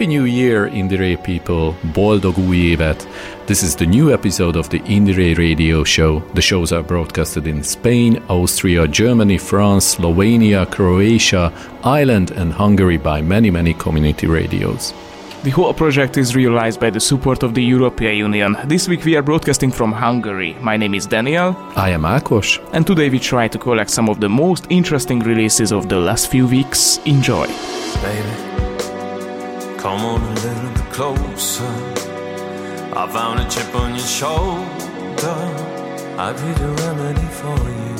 Happy New Year, Indiere people. Boldog új évet. This is the new episode of the Indiere Radio Show. The shows are broadcasted in Spain, Austria, Germany, France, Slovenia, Croatia, Ireland, and Hungary by many, many community radios. The whole project is realized by the support of the European Union. This week we are broadcasting from Hungary. My name is Daniel. I am Akos. And today we try to collect some of the most interesting releases of the last few weeks. Enjoy. Baby. Come on a little bit closer. I found a chip on your shoulder. I'd be the remedy for you.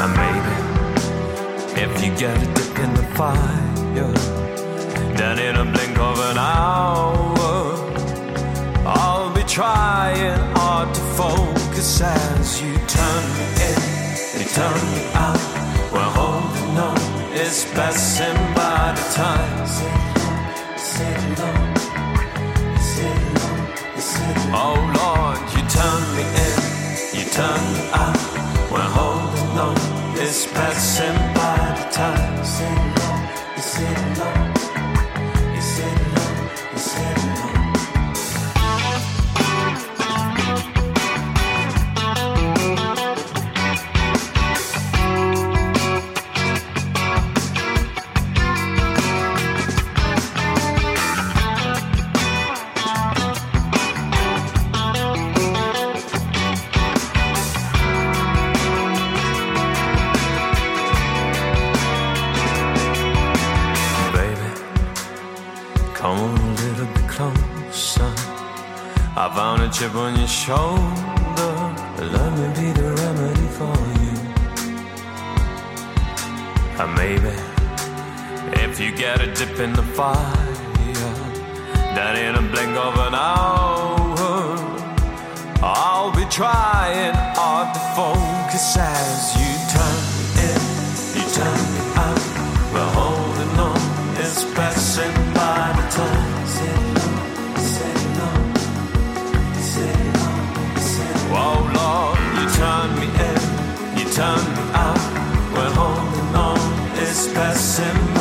And maybe if you get a dip in the fire, then in a blink of an hour, I'll be trying hard to focus as you turn me in, you turn me out. We're holding on is passing by the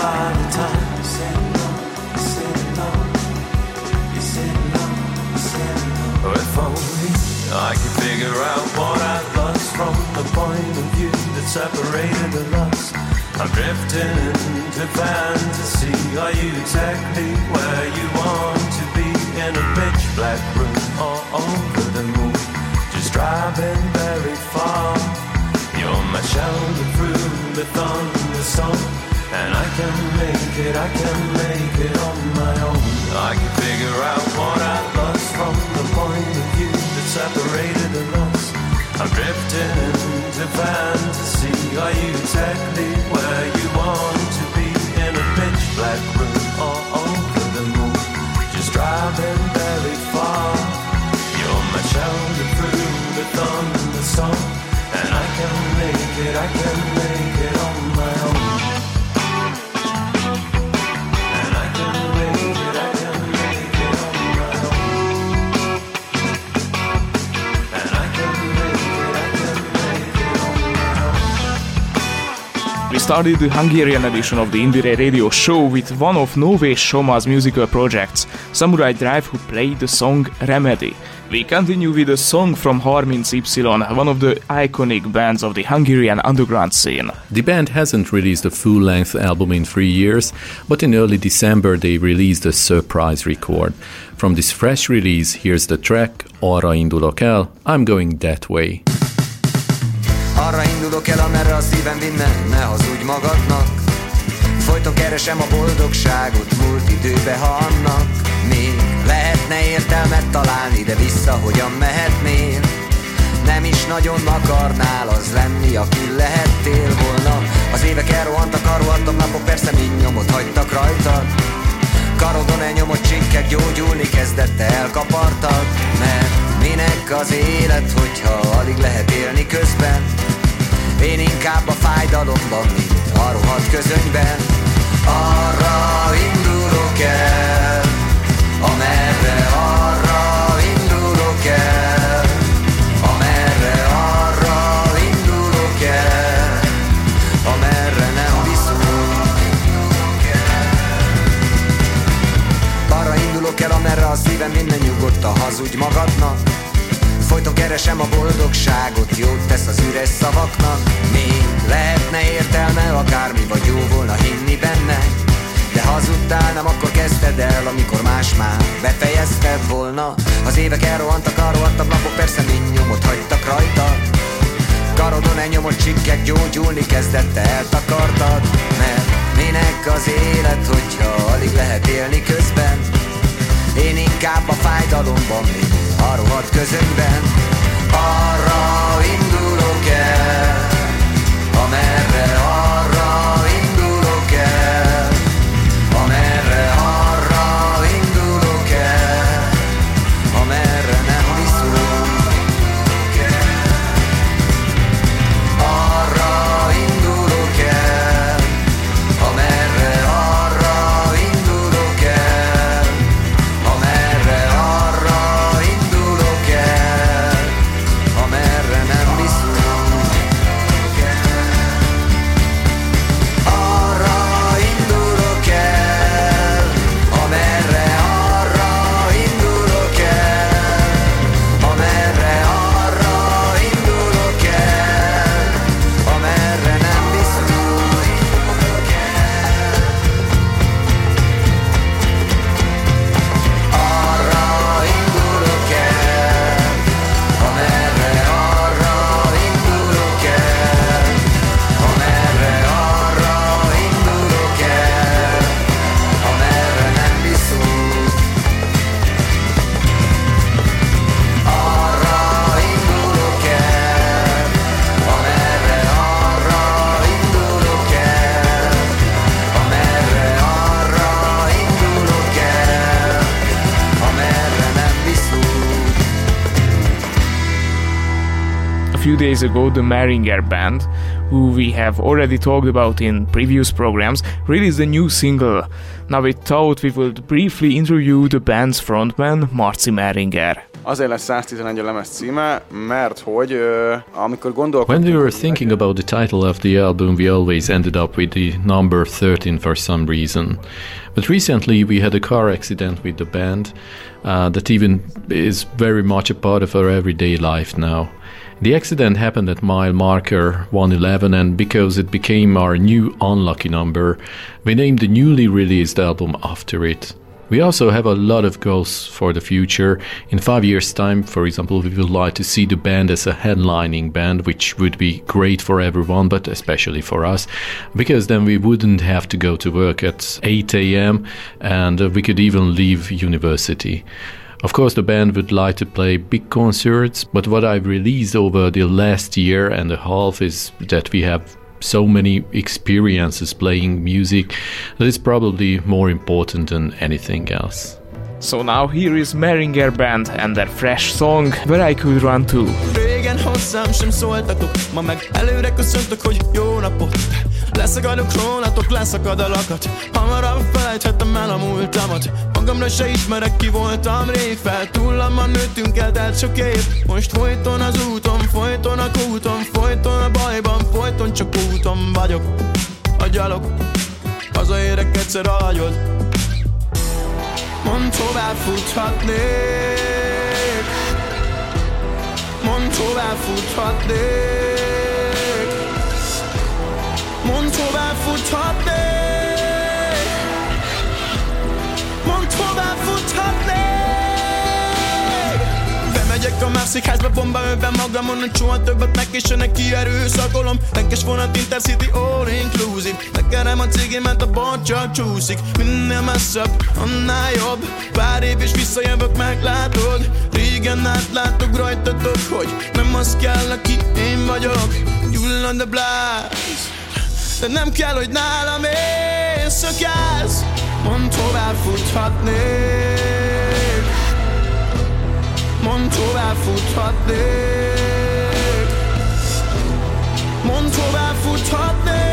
Oh, I could figure out what I lost from the point of view that separated us. I'm drifting into fantasy. Are you exactly where you want to be? In a pitch black room or over the moon? Just driving very far You're my shelter through the thunderstorm. And I can make it, I can make it on my own. I can figure out what I lost from the point of view that separated us. I'm drifting into fantasy. Are you exactly where you want to be? In a pitch black room or over the moon? Just driving very far. You're my shelter through the thunderstorm. And I can make it, I can make it started the Hungarian edition of the Indiere Radio Show with one of Nové Shoma's musical projects, Samurai Drive, who played the song Remedy. We continue with a song from 30Y, one of the iconic bands of the Hungarian underground scene. The band hasn't released a full length album in three years, but in early December they released a surprise record. From this fresh release, here's the track Arra indulok el, I'm going that way. Arra indulok el, amerre a szívem vinne, ne hazudj magadnak. Folyton keresem a boldogságot, múlt időbe, ha annak még lehetne értelmet találni, de vissza hogyan mehetnél? nem is nagyon akarnál az lenni, aki lehettél volna Az évek elrohantak, arrohantak napok, persze mind nyomot hagytak rajtad Karodon elnyomott csinkek gyógyulni kezdett elkapartad Mert minek az élet, hogyha alig lehet élni közben. Én inkább a fájdalomban, mint a rohadt közönyben. Arra indulok el, amerre arra indulok el. Amerre arra indulok el, amerre nem viszont Arra indulok el, amerre a szívem minden nyugodt a hazudj magadnak Folyton keresem a boldogságot, jót tesz az üres szavaknak. Még lehetne értelme, akármi vagy jó volna hinni benne. De hazudtál, nem akkor kezdted el, amikor más már befejezted volna. Az évek elrohantak, elrohantak napok, persze mind nyomot hagytak rajta. Karodon elnyomott csikkek gyógyulni kezdette, eltakartad. Mert minek az élet, hogyha alig lehet élni közben? Én inkább a fájdalomban, mint a rovat közönben. Arra days ago, the Mehringer Band, who we have already talked about in previous programs, released a new single. Now we thought we would briefly interview the band's frontman, Marci Mehringer. Azért lesz 111 a lemez címe, mert hogy ö. When we were thinking about the title of the album, we always ended up with the number 13 for some reason. But recently we had a car accident with the band uh, that even is very much a part of our everyday life now. The accident happened at mile marker 111, and because it became our new unlucky number, we named the newly released album after it. We also have a lot of goals for the future. In five years' time, for example, we would like to see the band as a headlining band, which would be great for everyone, but especially for us, because then we wouldn't have to go to work at 8 a.m. and we could even leave university. Of course, the band would like to play big concerts, but what I've released over the last year and a half is that we have so many experiences playing music that is probably more important than anything else. So now here is Mehringer Band and their fresh song, Where I Could Run To. Régen hozzám sem szóltatok Ma meg előre köszöntök, hogy jó napot Leszakadok rólatok, leszakad a lakat. Hamarabb felejthetem el a múltamat. Magamra se ismerek ki voltam rég Fel túllamban nőttünk el, telt sok év. Most folyton az úton, folyton a kúton Folyton a bajban, folyton csak úton vagyok. A gyalog, hazaérek egyszer a hagyod Mondd tovább futhatnék? Mondd tovább futhatnék Bemegyek a házba bomba öve magamon, hogy soha többet neki ki erőszakolom Tenkes vonat Intercity all inclusive. Megkerem a cégémet, a bot csak csúszik Minél messzebb, annál jobb Pár év és visszajövök, meglátod Régen átlátok rajtatok, hogy nem az kell, aki én vagyok Gyullad the blast De nem kell, hogy nálam éjszakálsz Mond tovább futhatnék. Mond tovább futhatnék. Mond tovább futhatnék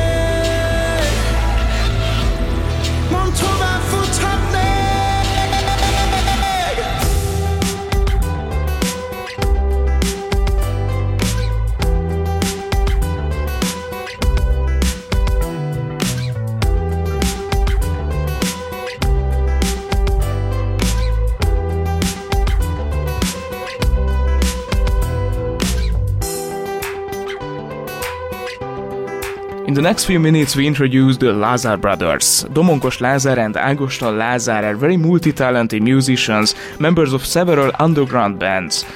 the next few minutes, we introduce the Lazar brothers. Domonkos Lazar and Agostal Lazar are very multi-talented musicians, members of several underground bands.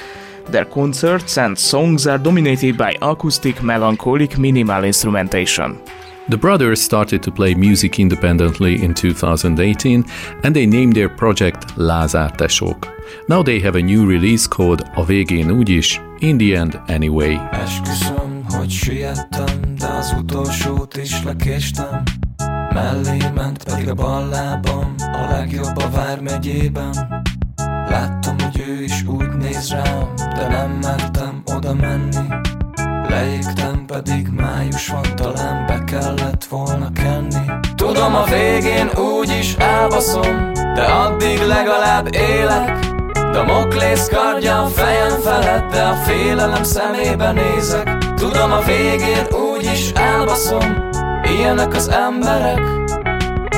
Their concerts and songs are dominated by acoustic, melancholic, minimal instrumentation. The brothers started to play music independently in 2018 and they named their project Lázár Tesók. Now they have a new release called A végén úgyis, In the End Anyway. Esküszöm, hogy siettem, de az utolsót is lekéstem. Mellé ment pedig a bal lábam A legjobb a Vármegyében. Láttam, hogy ő is úgy néz rám De nem mertem oda menni. Leégtem pedig május van Talán be kellett volna kenni. Tudom a végén úgy is elbaszom De addig legalább élek Damoklész kardja a fejem felett De a félelem szemébe nézek. Tudom a végén úgyis elbaszom. Ilyenek az emberek.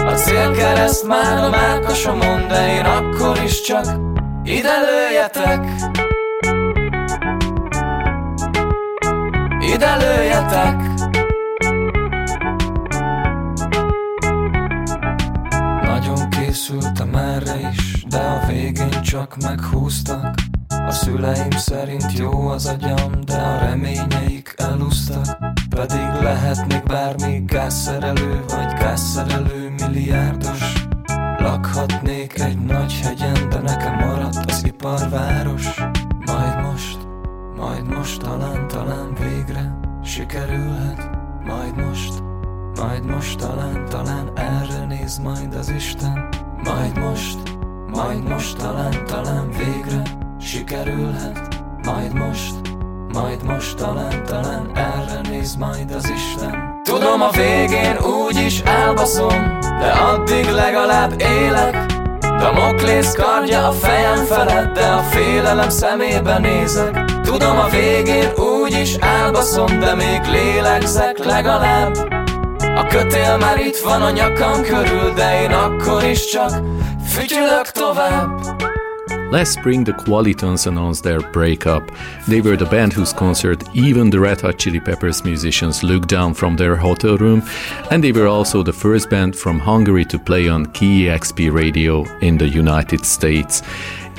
A célkereszt már a mákasomon De én akkor is csak ide lőjetek. Ide lőjetek készültem erre is De a végén csak meghúztak. A szüleim szerint jó az agyam, de a reményeik elúsztak Pedig lehetnék bármi gázszerelő vagy gázszerelő milliárdos. Lakhatnék egy nagy hegyen, de nekem maradt az iparváros. Majd most, majd most talán, talán végre sikerülhet. Majd most, majd most talán, talán erre néz majd az Isten. Majd most, majd most talán, talán végre sikerülhet. Majd most, majd most talán, talán erre néz majd az Isten. Tudom a végén úgy is elbaszom De addig legalább élek. Damoklész kardja a fejem felett De a félelem szemébe nézek. Tudom a végén úgy is elbaszom De még lélegzek legalább A kötél már itt van a nyakam körül De én akkor is csak fütyülök tovább the Qualitons announced their breakup. They were the band whose concert even the Red Hot Chili Peppers musicians looked down from their hotel room, and they were also the first band from Hungary to play on KEXP radio in the United States.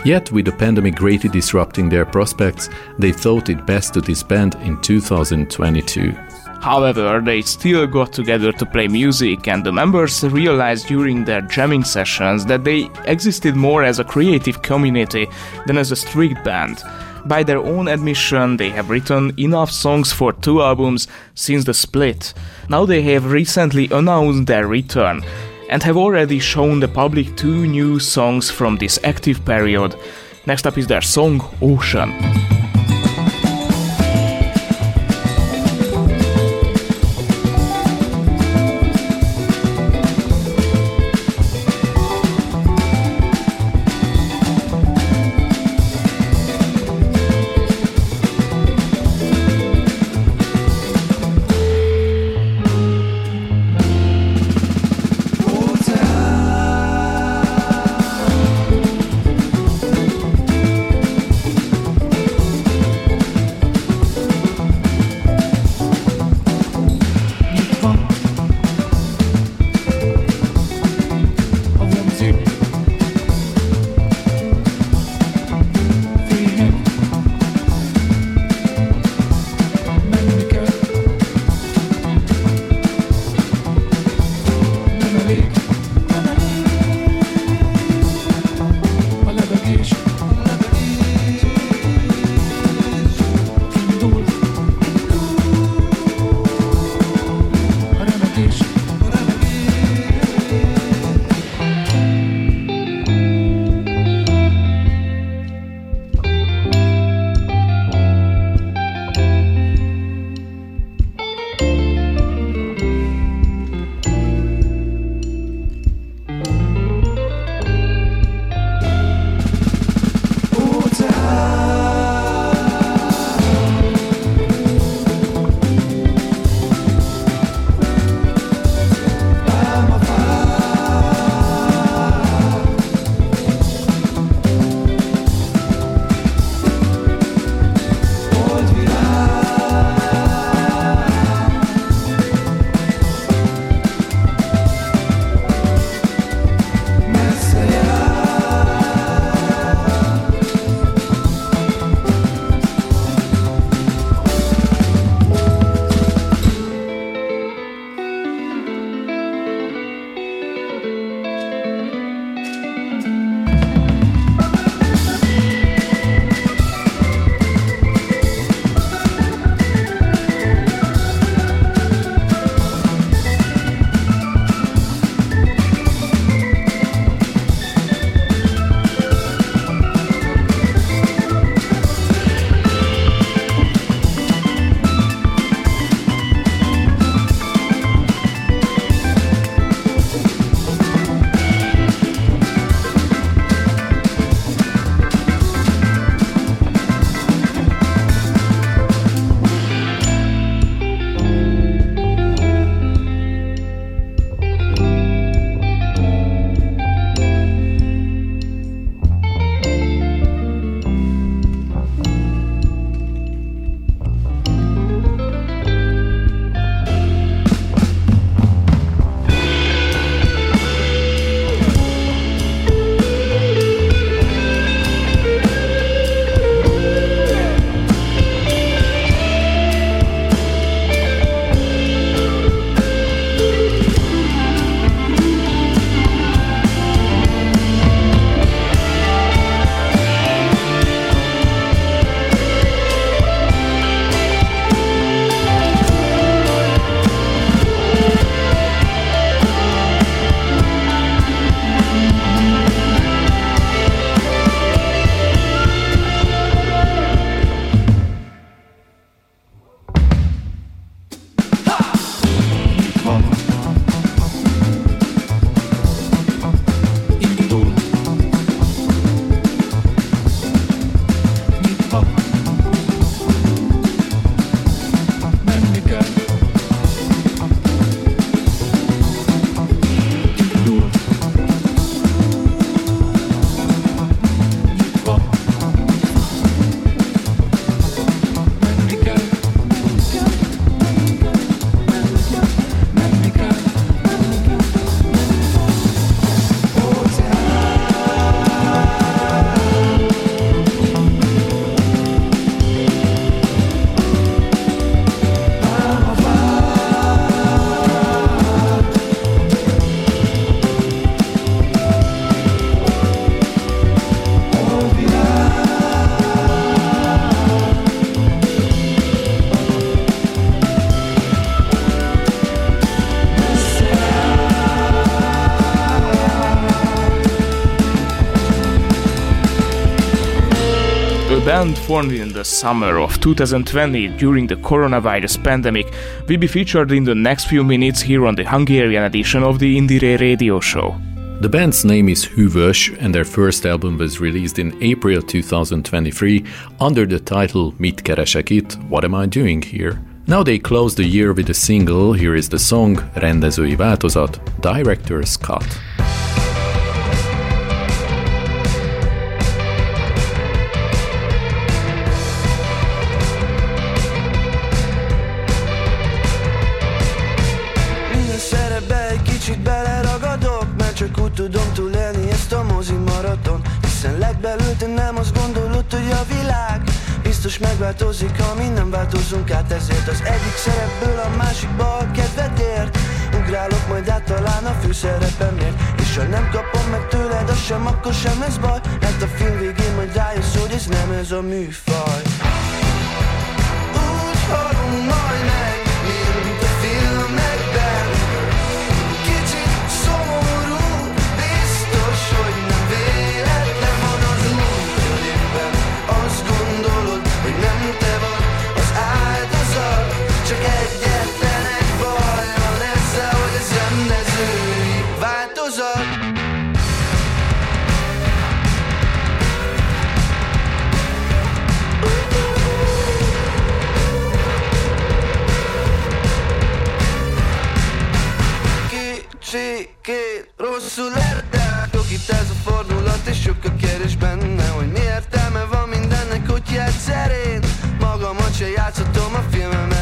Yet, with the pandemic greatly disrupting their prospects, they thought it best to disband in 2022. However, they still got together to play music, and the members realized during their jamming sessions that they existed more as a creative community than as a strict band. By their own admission, they have written enough songs for two albums since the split. Now they have recently announced their return and have already shown the public two new songs from this active period. Next up is their song Ocean. Band formed in the summer of 2020 during the coronavirus pandemic will be featured in the next few minutes here on the Hungarian edition of the Indiere radio show. The band's name is Hűvös, and their first album was released in April 2023 under the title Mit keresek itt? What am I doing here? Now they close the year with a single. Here is the song Rendezői változat, Director's Cut. Megváltozik, ha mi nem változunk át Ezért az egyik szerepből a másikba a kedved ért Ugrálok majd át talán a főszerepemért És ha nem kapom meg tőled, az sem, akkor sem lesz baj. Mert a film végén majd rájössz, hogy ez nem ez a műfaj. Úgy halunk csak egyetlen egy baj van ezzel, és sok a hogy mi értelme van mindennek kutyát szerint. Magamat se játszhatom a filmem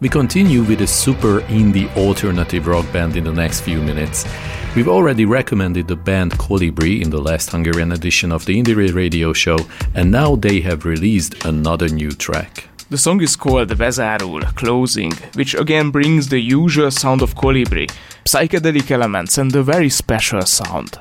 We continue with a super indie alternative rock band in the next few minutes. We've already recommended the band Kolibri in the last Hungarian edition of the Indie radio show, and now they have released another new track. The song is called Bezárul, Closing, which again brings the usual sound of Kolibri, psychedelic elements, and a very special sound.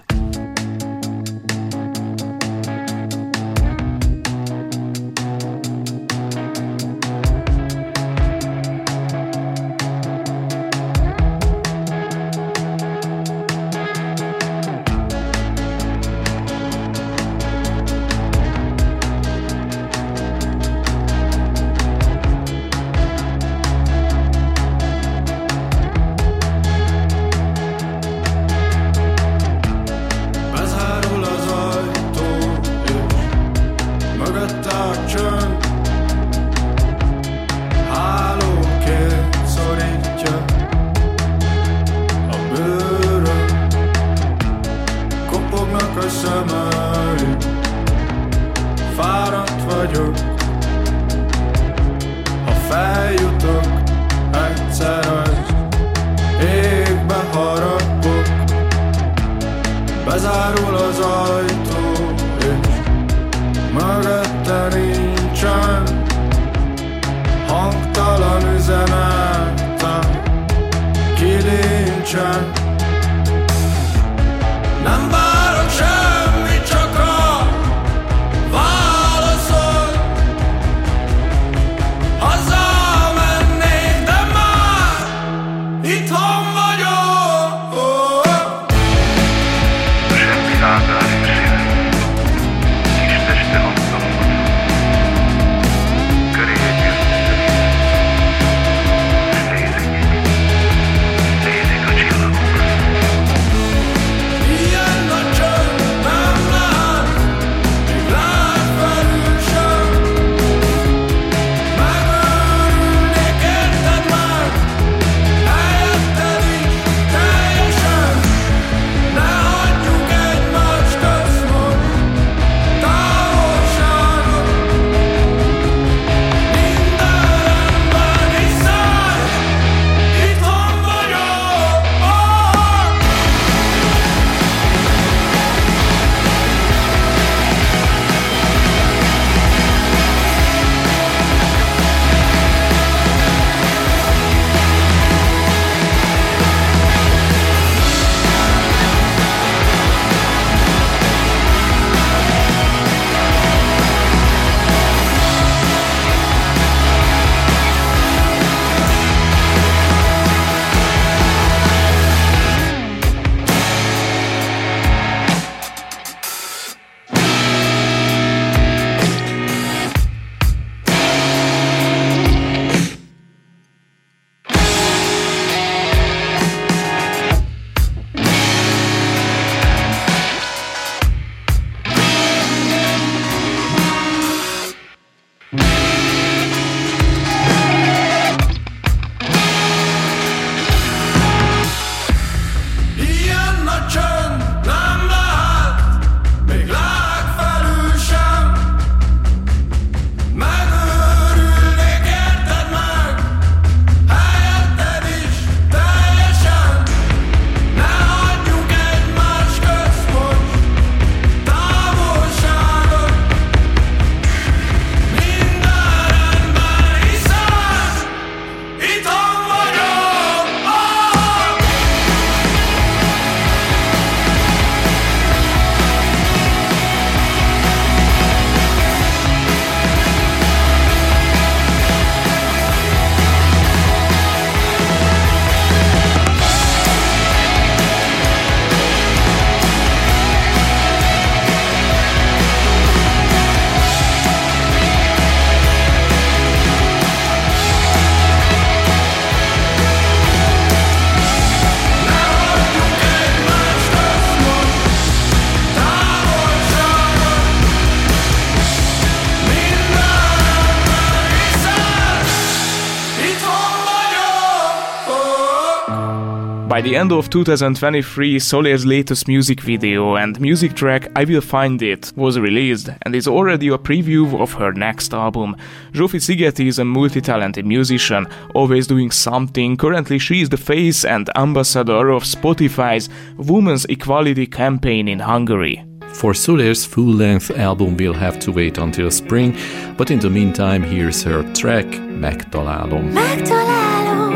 By the end of 2023, Solére's latest music video and music track I Will Find It was released and is already a preview of her next album. Zsófi Szigeti is a multi-talented musician, always doing something. Currently she is the face and ambassador of Spotify's Women's Equality campaign in Hungary. For Solére's full-length album we'll have to wait until spring, but in the meantime here's her track Megtalálom. Megtalálom,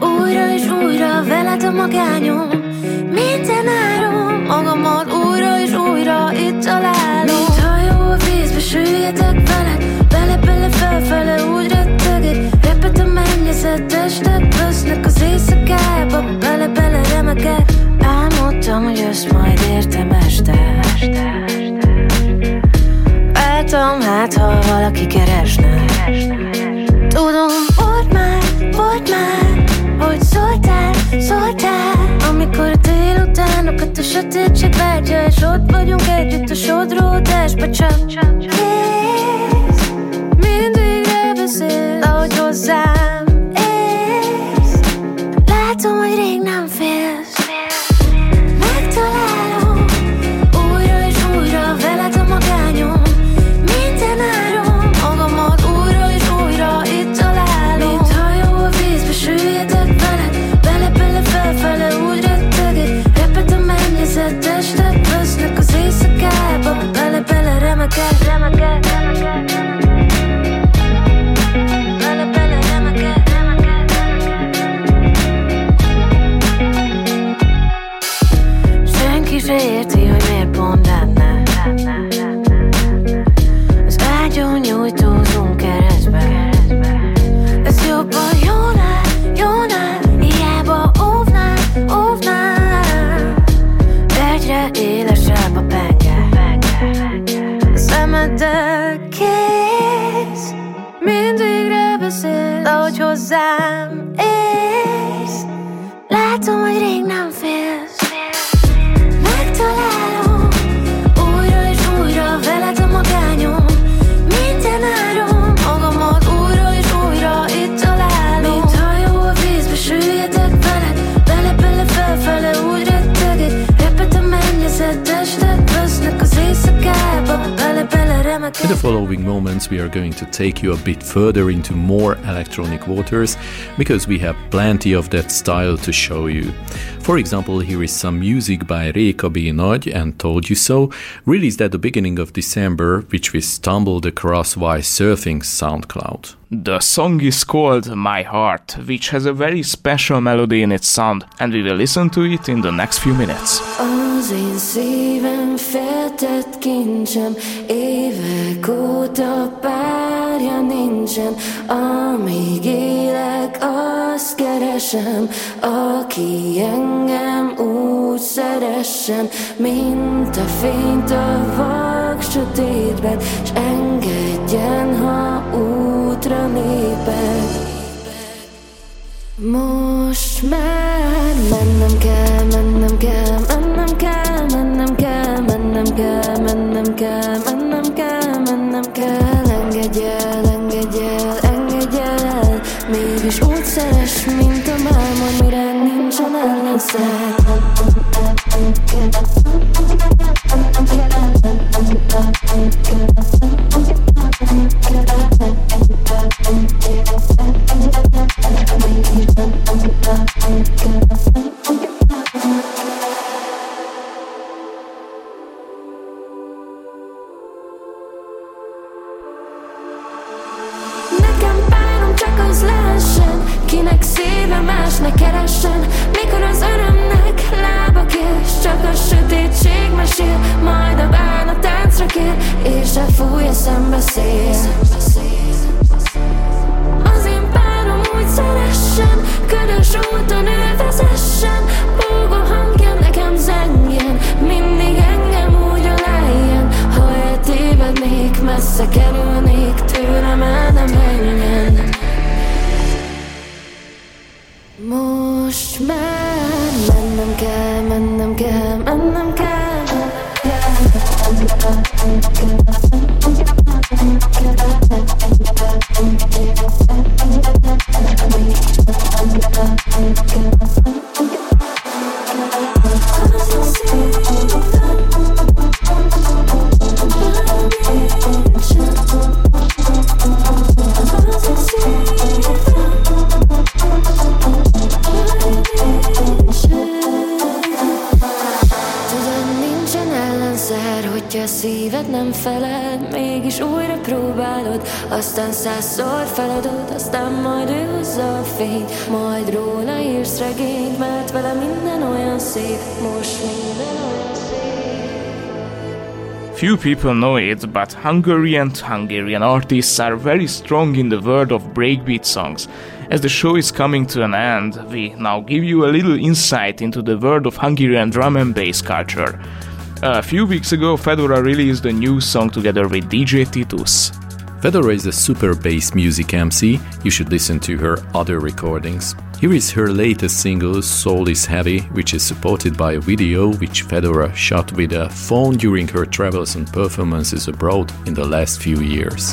újra és újra veled a magányom Minden áron magamat újra és újra itt találom. Mint hajó a vízbe süllyedek veled Bele-bele felfele úgy rettegek. Repet a mennyezet, testek vesznek az éjszakába Bele-bele remegek Álmodtam, hogy ezt majd értem este. Váltam, hát ha valaki keresne. Tudom, szóltál Amikor a délutánokat a sötétség váltja És ott vagyunk együtt a sodródásba Csak, kész Mindig beszél, ahogy hozzám take you a bit further into more electronic waters because we have plenty of that style to show you. For example, here is some music by Réka B. Nagy and Told You So, released at the beginning of December, which we stumbled across while surfing SoundCloud. The song is called My Heart, which has a very special melody in its sound, and we will listen to it in the next few minutes. Oh. Az én szívem feltett kincsem Évek óta párja nincsen. Amíg élek, azt keresem Aki engem úgy szeressen Mint a fényt a vak sötétben S engedjen, ha útra lépek most már mennem kell, mennem kell, mennem kell, mennem kell, mennem kell, engedj el, engedj el, engedj el, mégis úgy szeres, mint a mármor, mire nincsen ellenszer. Mesél Majd a bánat táncra kér És elfúj a szembeszél. Az én párom úgy szeressen Ködös úton ő vezessen Búgó hangja nekem zengjen Mindig engem úgy alájjen Ha eltévednék, messze kerülnék Tőlem el nem menjen Majd róla írsz regényt, mert vele minden olyan szép Most minden Few people know it, but Hungarian Hungarian artists are very strong in the world of breakbeat songs. As the show is coming to an end, we now give you a little insight into the world of Hungarian drum and bass culture. A few weeks ago, Fedora released a new song together with DJ Titus. Fedora is a super bass music MC. You should listen to her other recordings. Here is her latest single, Soul is Heavy, which is supported by a video which Fedora shot with a phone during her travels and performances abroad in the last few years.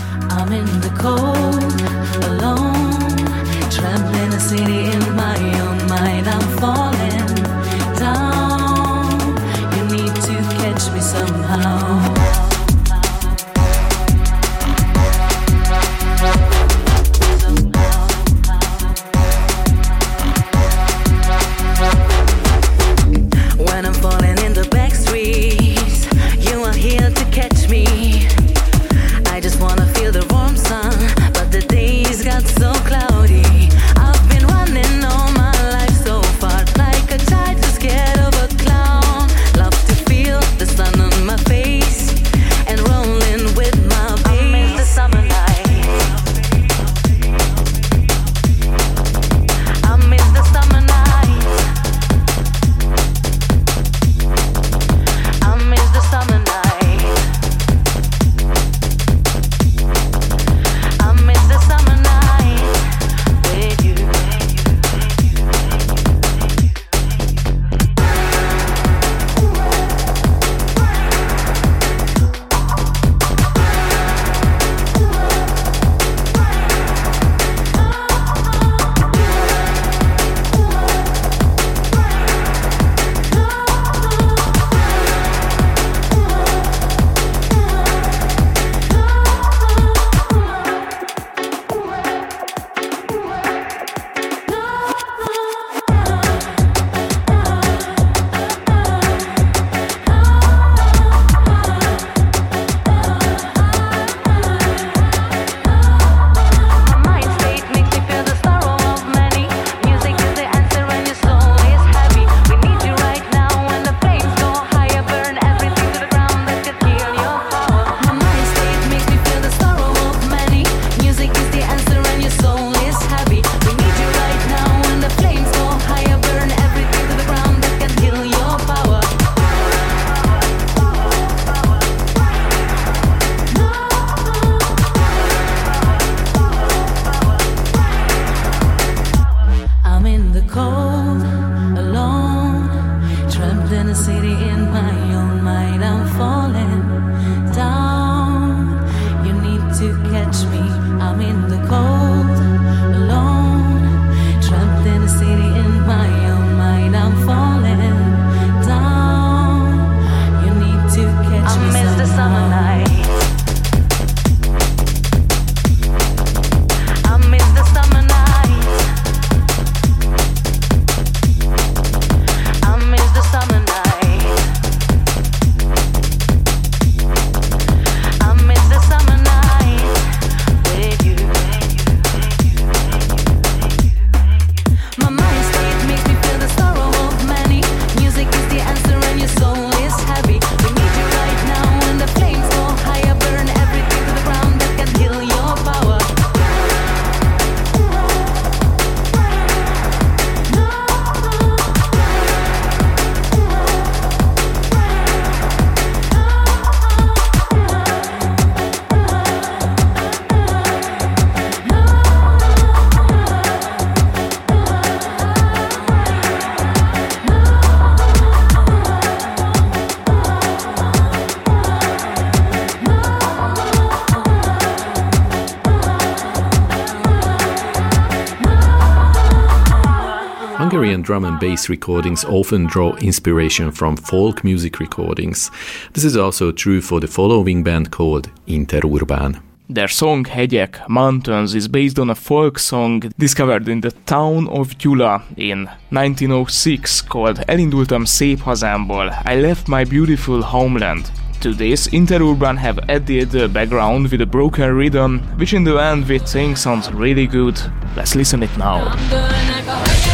Drum and bass recordings often draw inspiration from folk music recordings. This is also true for the following band called Interurban. Their song Hegyek, Mountains is based on a folk song discovered in the town of Gyula in 1906 called Elindultam szép hazámból, I left my beautiful homeland. To this, Interurban have added the background with a broken rhythm, which in the end we think sounds really good. Let's listen it now.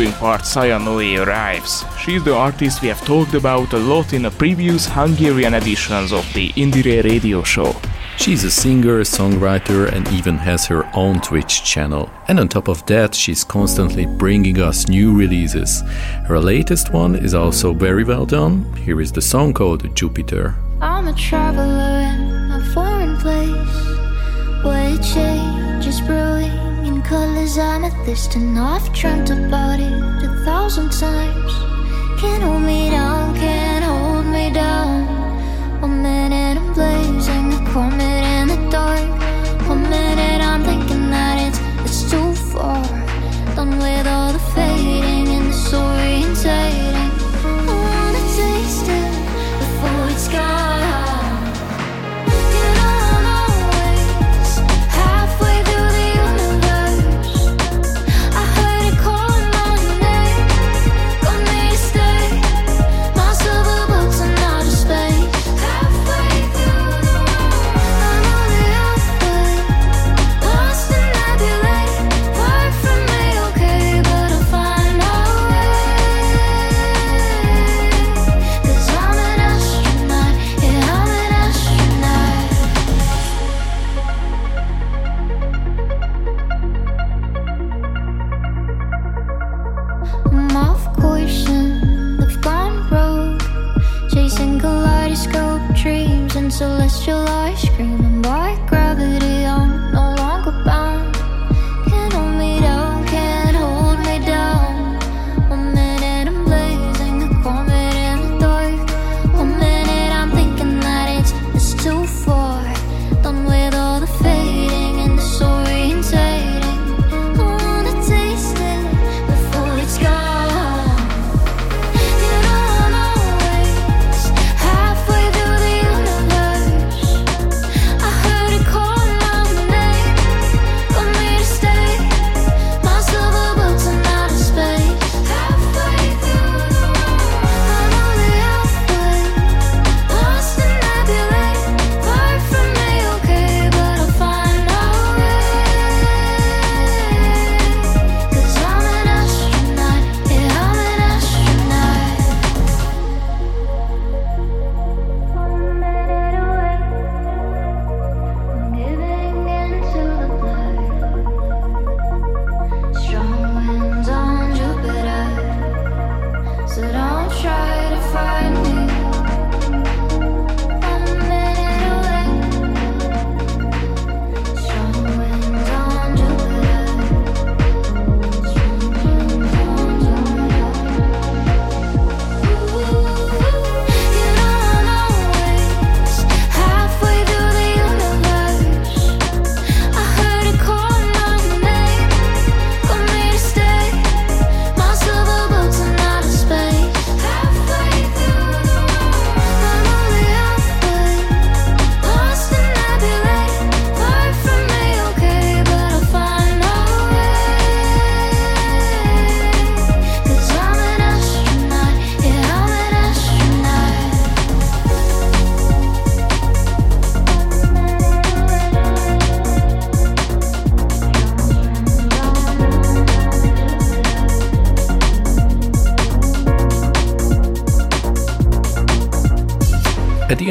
Following part Sayanoe arrives. She's the artist we have talked about a lot in the previous Hungarian editions of the Indiere radio show. She's a singer, songwriter, and even has her own Twitch channel. And on top of that, she's constantly bringing us new releases. Her latest one is also very well done. Here is the song called Jupiter. I'm a traveler in a foreign place where change is brewing colors amethyst and I've dreamt about it a thousand times. Can't hold me down, can't hold me down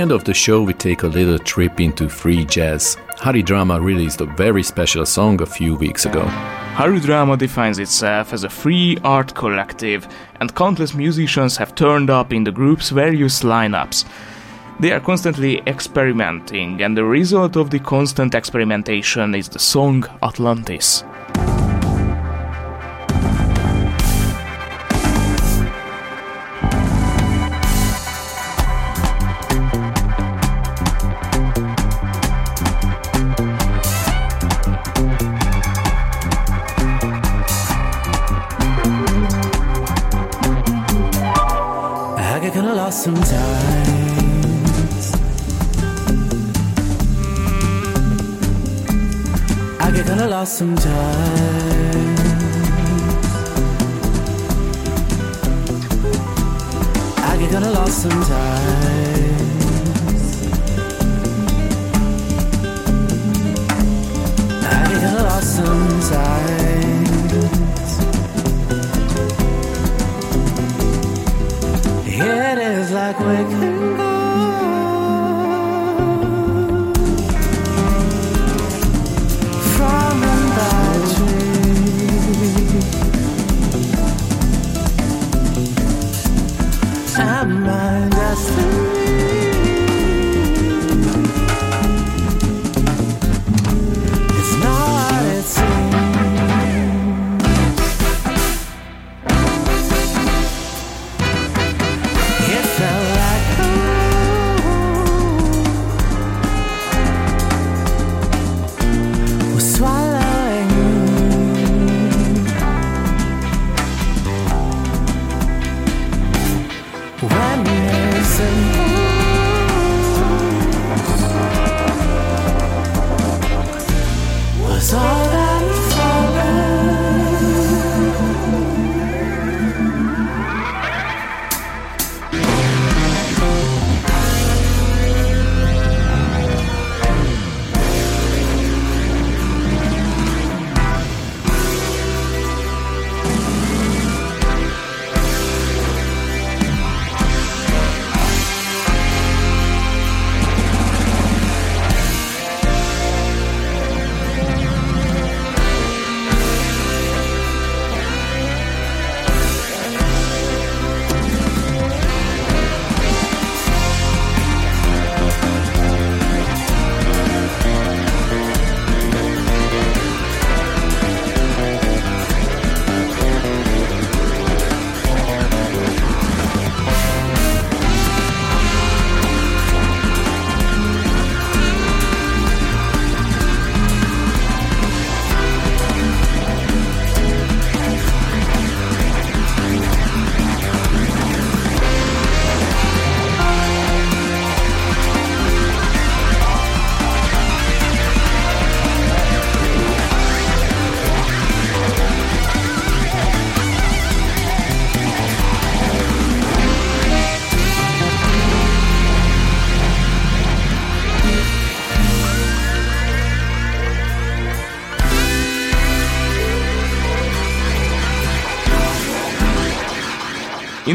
end of the show, we take a little trip into free jazz. Harudrama released a very special song a few weeks ago. Harudrama defines itself as a free art collective, and countless musicians have turned up in the group's various lineups. They are constantly experimenting, and the result of the constant experimentation is the song Atlantis.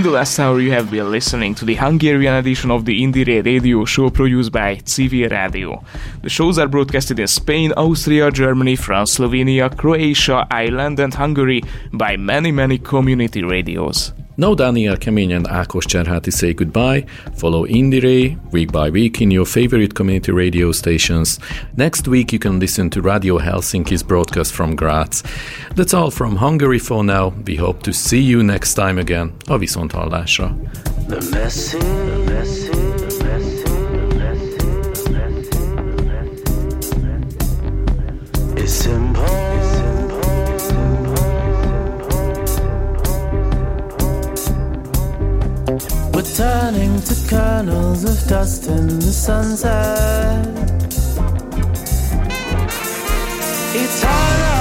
The last hour, you have been listening to the Hungarian edition of the Indiere radio show produced by Civil Radio. The shows are broadcasted in Spain, Austria, Germany, France, Slovenia, Croatia, Ireland, and Hungary by many, many community radios. Now Daniel Kemény and Ákos Cserháti say goodbye. Follow Indiere week by week in your favorite community radio stations. Next week you can listen to Radio Helsinki's broadcast from Graz. That's all from Hungary for now. We hope to see you next time again. A. The message, the message. Turning to kernels of dust in the sunset. Eternal.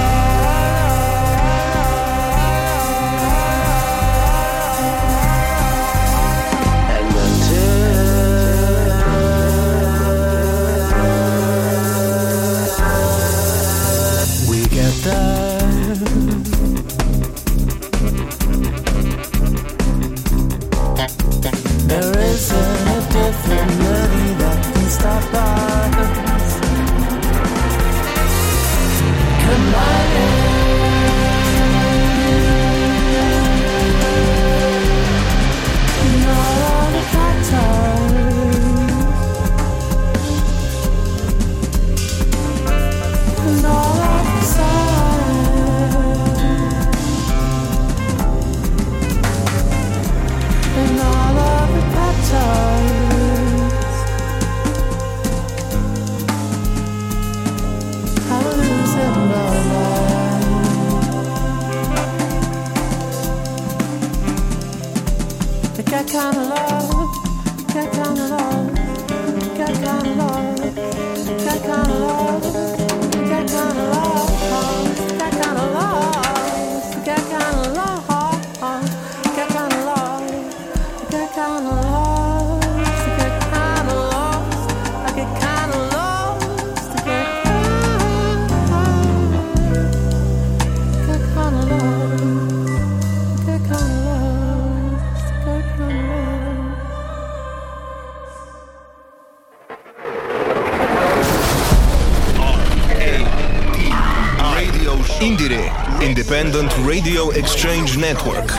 Network.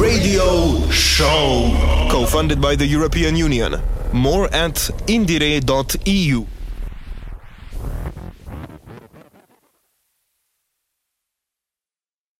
Radio Show. Co funded by the European Union. More at indiere.eu.